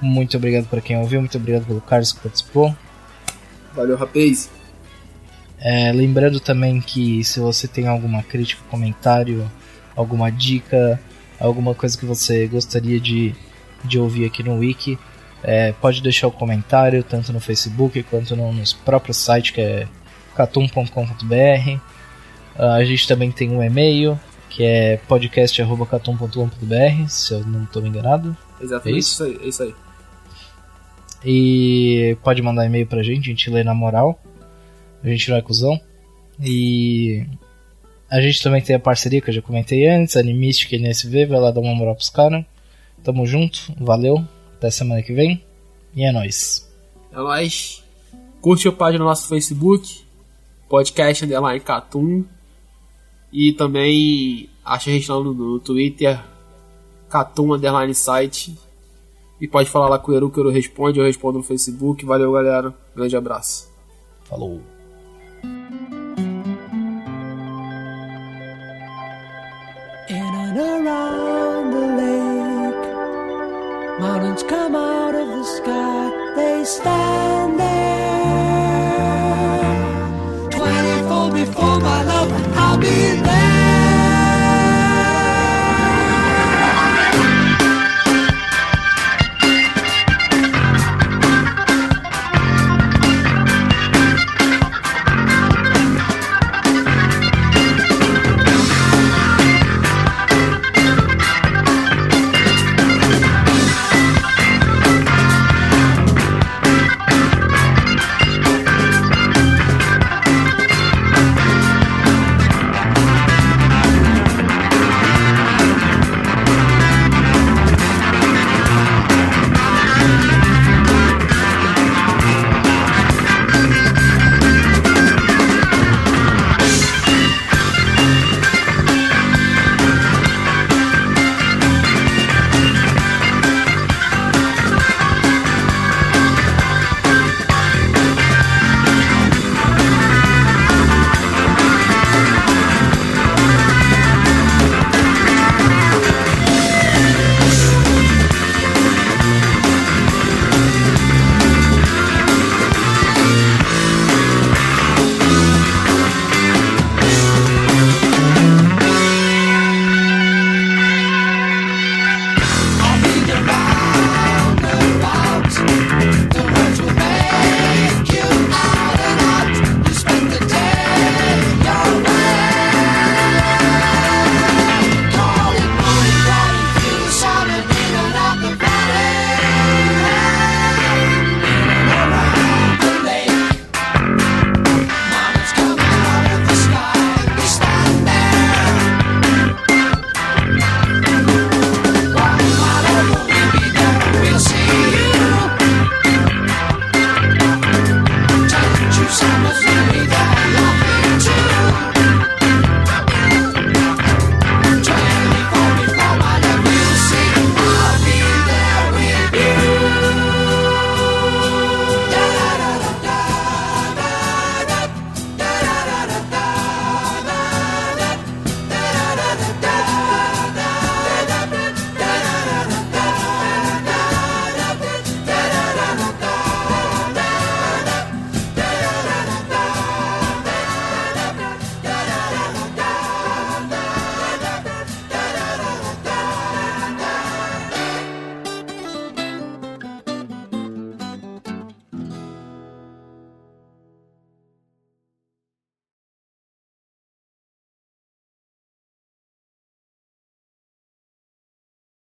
Muito obrigado para quem ouviu, muito obrigado pelo Carlos que participou. Valeu, rapaz. É, lembrando também que se você tem alguma crítica, comentário, alguma dica, alguma coisa que você gostaria de, de ouvir aqui no Wiki, é, pode deixar o comentário tanto no Facebook quanto no, no próprio site que é catum.com.br. Ah, a gente também tem um e-mail que é podcast.catum.com.br, se eu não estou enganado. Exatamente É isso? isso? aí, é isso aí. E pode mandar e-mail pra gente, a gente lê na moral. A gente não é cuzão. E a gente também tem a parceria que eu já comentei antes, Animistic e NSV, vai lá dar uma moral pros caras. Tamo junto, valeu, até semana que vem. E é nóis. É nóis. Curte a página no nosso Facebook, podcast underline Catum. E também acha a gente lá no, no Twitter, Catum underline site. E pode falar lá com o Eru que o Eru responde, eu respondo no Facebook. Valeu, galera. Grande abraço. Falou. And mountains come out of the sky. They stand there. 24 before my love, I'll be there.